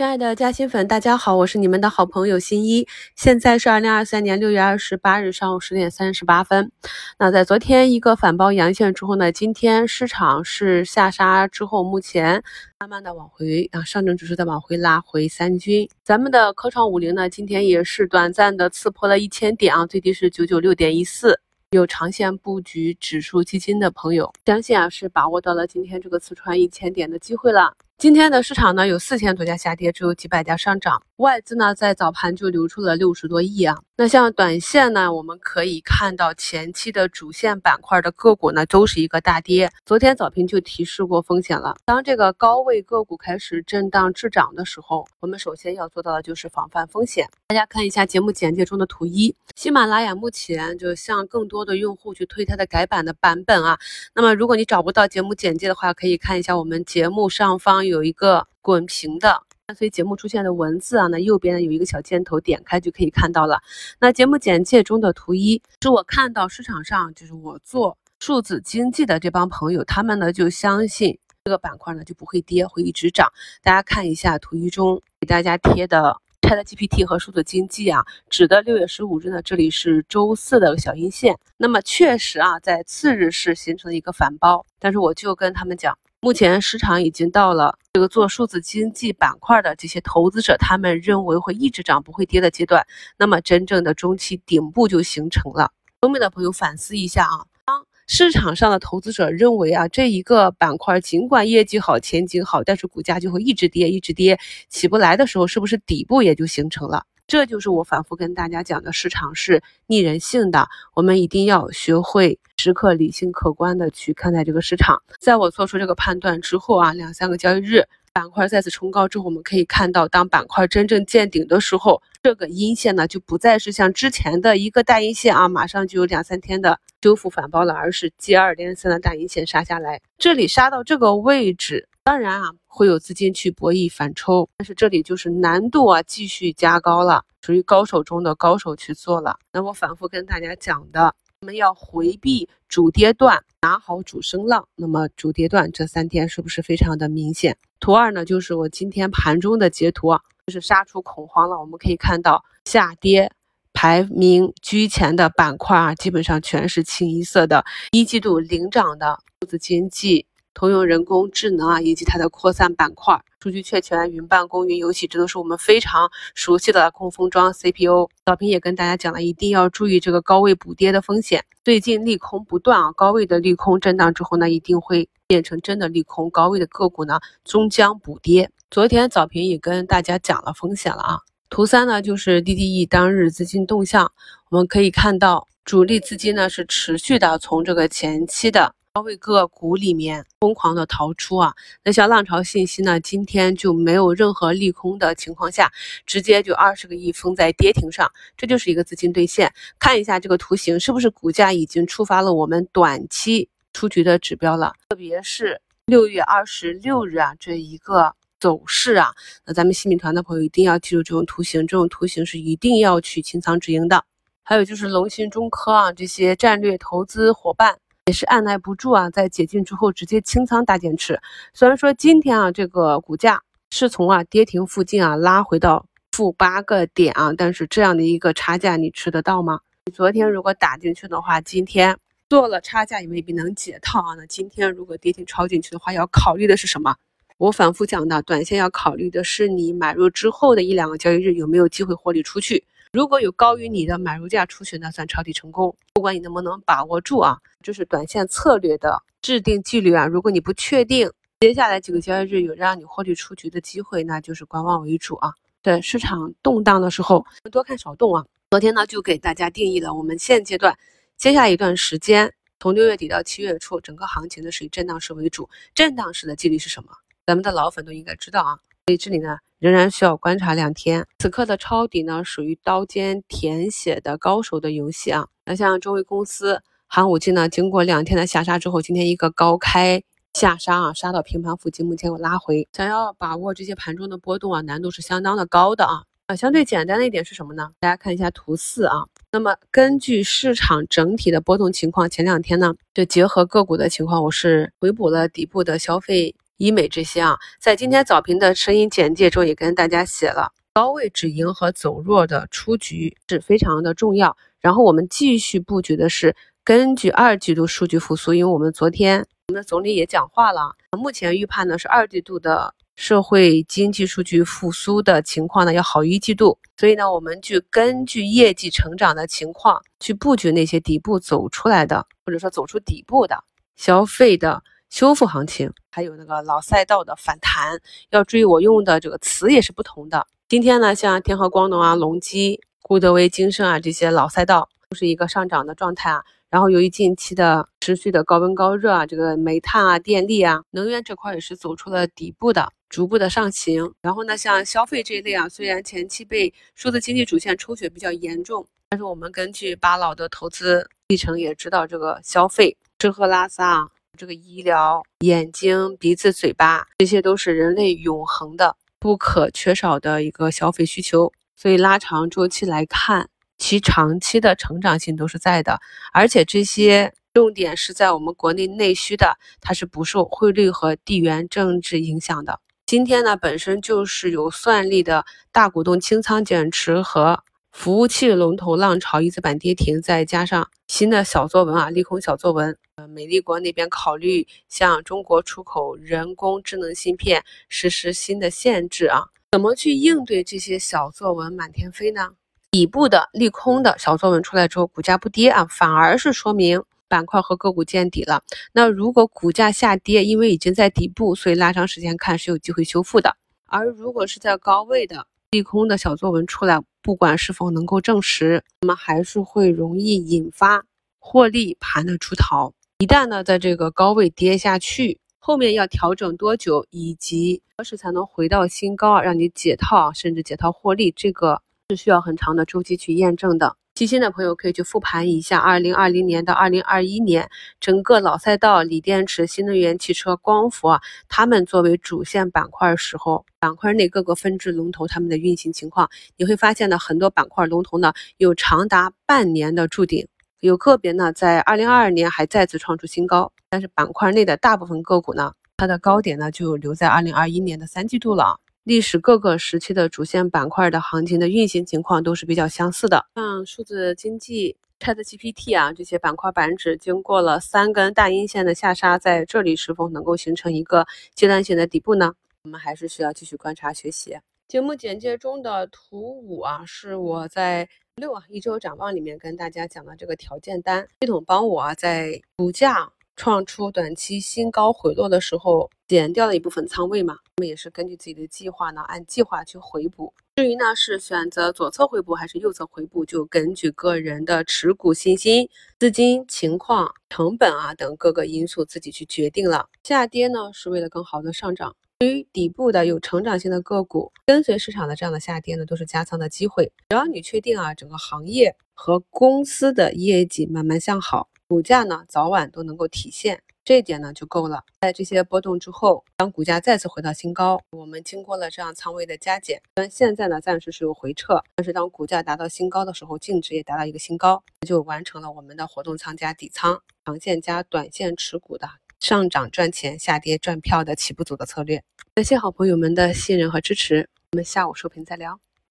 亲爱的嘉兴粉，大家好，我是你们的好朋友新一。现在是二零二三年六月二十八日上午十点三十八分。那在昨天一个反包阳线之后呢，今天市场是下杀之后，目前慢慢的往回啊，上证指数在往回拉回三均。咱们的科创五零呢，今天也是短暂的刺破了一千点啊，最低是九九六点一四。有长线布局指数基金的朋友，相信啊是把握到了今天这个刺穿一千点的机会了。今天的市场呢，有四千多家下跌，只有几百家上涨。外资呢，在早盘就流出了六十多亿啊。那像短线呢，我们可以看到前期的主线板块的个股呢，都是一个大跌。昨天早评就提示过风险了。当这个高位个股开始震荡滞涨的时候，我们首先要做到的就是防范风险。大家看一下节目简介中的图一，喜马拉雅目前就向更多的用户去推它的改版的版本啊。那么如果你找不到节目简介的话，可以看一下我们节目上方。有一个滚屏的伴随节目出现的文字啊，那右边呢有一个小箭头，点开就可以看到了。那节目简介中的图一是我看到市场上就是我做数字经济的这帮朋友，他们呢就相信这个板块呢就不会跌，会一直涨。大家看一下图一中给大家贴的 ChatGPT 和数字经济啊，指的六月十五日呢，这里是周四的小阴线。那么确实啊，在次日是形成了一个反包，但是我就跟他们讲。目前市场已经到了这个做数字经济板块的这些投资者，他们认为会一直涨不会跌的阶段，那么真正的中期顶部就形成了。聪明的朋友反思一下啊，当市场上的投资者认为啊这一个板块尽管业绩好、前景好，但是股价就会一直跌、一直跌，起不来的时候，是不是底部也就形成了？这就是我反复跟大家讲的，市场是逆人性的，我们一定要学会时刻理性客观的去看待这个市场。在我做出这个判断之后啊，两三个交易日板块再次冲高之后，我们可以看到，当板块真正见顶的时候，这个阴线呢就不再是像之前的一个大阴线啊，马上就有两三天的修复反包了，而是接二连三的大阴线杀下来，这里杀到这个位置。当然啊，会有资金去博弈反抽，但是这里就是难度啊继续加高了，属于高手中的高手去做了。那我反复跟大家讲的，我们要回避主跌段，拿好主升浪。那么主跌段这三天是不是非常的明显？图二呢，就是我今天盘中的截图啊，就是杀出恐慌了。我们可以看到下跌排名居前的板块啊，基本上全是清一色的。一季度领涨的数字经济。通用人工智能啊，以及它的扩散板块，数据确权、云办公、云游戏，这都是我们非常熟悉的控封装 CPU。早评也跟大家讲了，一定要注意这个高位补跌的风险。最近利空不断啊，高位的利空震荡之后呢，一定会变成真的利空，高位的个股呢终将补跌。昨天早评也跟大家讲了风险了啊。图三呢，就是 DDE 当日资金动向，我们可以看到主力资金呢是持续的从这个前期的。高位个股里面疯狂的逃出啊，那像浪潮信息呢，今天就没有任何利空的情况下，直接就二十个亿封在跌停上，这就是一个资金兑现。看一下这个图形，是不是股价已经触发了我们短期出局的指标了？特别是六月二十六日啊，这一个走势啊，那咱们新米团的朋友一定要记住这种图形，这种图形是一定要去清仓止盈的。还有就是龙芯、中科啊这些战略投资伙伴。也是按耐不住啊，在解禁之后直接清仓大减持。虽然说今天啊，这个股价是从啊跌停附近啊拉回到负八个点啊，但是这样的一个差价你吃得到吗？你昨天如果打进去的话，今天做了差价也未必能解套啊。那今天如果跌停抄进去的话，要考虑的是什么？我反复讲的，短线要考虑的是你买入之后的一两个交易日有没有机会获利出去。如果有高于你的买入价出去，那算抄底成功。不管你能不能把握住啊，就是短线策略的制定纪律啊。如果你不确定接下来几个交易日有让你获利出局的机会，那就是观望为主啊。在市场动荡的时候，多看少动啊。昨天呢，就给大家定义了我们现阶段接下一段时间，从六月底到七月初，整个行情呢是以震荡市为主。震荡市的纪律是什么？咱们的老粉都应该知道啊。所以这里呢，仍然需要观察两天。此刻的抄底呢，属于刀尖舔血的高手的游戏啊。那像中微公司、寒武纪呢，经过两天的下杀之后，今天一个高开下杀啊，杀到平盘附近，目前有拉回。想要把握这些盘中的波动啊，难度是相当的高的啊。啊，相对简单的一点是什么呢？大家看一下图四啊。那么根据市场整体的波动情况，前两天呢，就结合个股的情况，我是回补了底部的消费。医美这些啊，在今天早评的声音简介中也跟大家写了，高位止盈和走弱的出局是非常的重要。然后我们继续布局的是根据二季度数据复苏，因为我们昨天我们的总理也讲话了，目前预判呢是二季度的社会经济数据复苏的情况呢要好于一季度，所以呢我们去根据业绩成长的情况去布局那些底部走出来的，或者说走出底部的消费的修复行情，还有那个老赛道的反弹，要注意我用的这个词也是不同的。今天呢，像天合光能啊、隆基。固德威、金盛啊，这些老赛道都是一个上涨的状态啊。然后由于近期的持续的高温高热啊，这个煤炭啊、电力啊、能源这块也是走出了底部的逐步的上行。然后呢，像消费这一类啊，虽然前期被数字经济主线抽血比较严重，但是我们根据巴老的投资历程也知道，这个消费、吃喝拉撒、这个医疗、眼睛、鼻子、嘴巴，这些都是人类永恒的不可缺少的一个消费需求。所以拉长周期来看，其长期的成长性都是在的，而且这些重点是在我们国内内需的，它是不受汇率和地缘政治影响的。今天呢，本身就是有算力的大股东清仓减持和服务器龙头浪潮一字板跌停，再加上新的小作文啊，利空小作文，呃，美丽国那边考虑向中国出口人工智能芯片实施新的限制啊。怎么去应对这些小作文满天飞呢？底部的利空的小作文出来之后，股价不跌啊，反而是说明板块和个股见底了。那如果股价下跌，因为已经在底部，所以拉长时间看是有机会修复的。而如果是在高位的利空的小作文出来，不管是否能够证实，那么还是会容易引发获利盘的出逃。一旦呢，在这个高位跌下去。后面要调整多久，以及何时才能回到新高，让你解套甚至解套获利，这个是需要很长的周期去验证的。细心的朋友可以去复盘一下，二零二零年到二零二一年，整个老赛道、锂电池、新能源汽车、光伏啊，他们作为主线板块时候，板块内各个分支龙头他们的运行情况，你会发现呢，很多板块龙头呢有长达半年的筑顶。有个别呢，在二零二二年还再次创出新高，但是板块内的大部分个股呢，它的高点呢就留在二零二一年的三季度了。历史各个时期的主线板块的行情的运行情况都是比较相似的。像数字经济、ChatGPT 啊这些板块板指，经过了三根大阴线的下杀，在这里是否能够形成一个阶段性的底部呢？我们还是需要继续观察学习。节目简介中的图五啊，是我在。六啊，一周展望里面跟大家讲的这个条件单系统，帮我啊在股价创出短期新高回落的时候，减掉了一部分仓位嘛。我们也是根据自己的计划呢，按计划去回补。至于呢是选择左侧回补还是右侧回补，就根据个人的持股信心、资金情况、成本啊等各个因素自己去决定了。下跌呢是为了更好的上涨。对于底部的有成长性的个股，跟随市场的这样的下跌呢，都是加仓的机会。只要你确定啊，整个行业和公司的业绩慢慢向好，股价呢早晚都能够体现，这一点呢就够了。在这些波动之后，当股价再次回到新高，我们经过了这样仓位的加减，虽然现在呢暂时是有回撤，但是当股价达到新高的时候，净值也达到一个新高，就完成了我们的活动仓加底仓、长线加短线持股的。上涨赚钱，下跌赚票的起步组的策略。感谢好朋友们的信任和支持，我们下午收评再聊。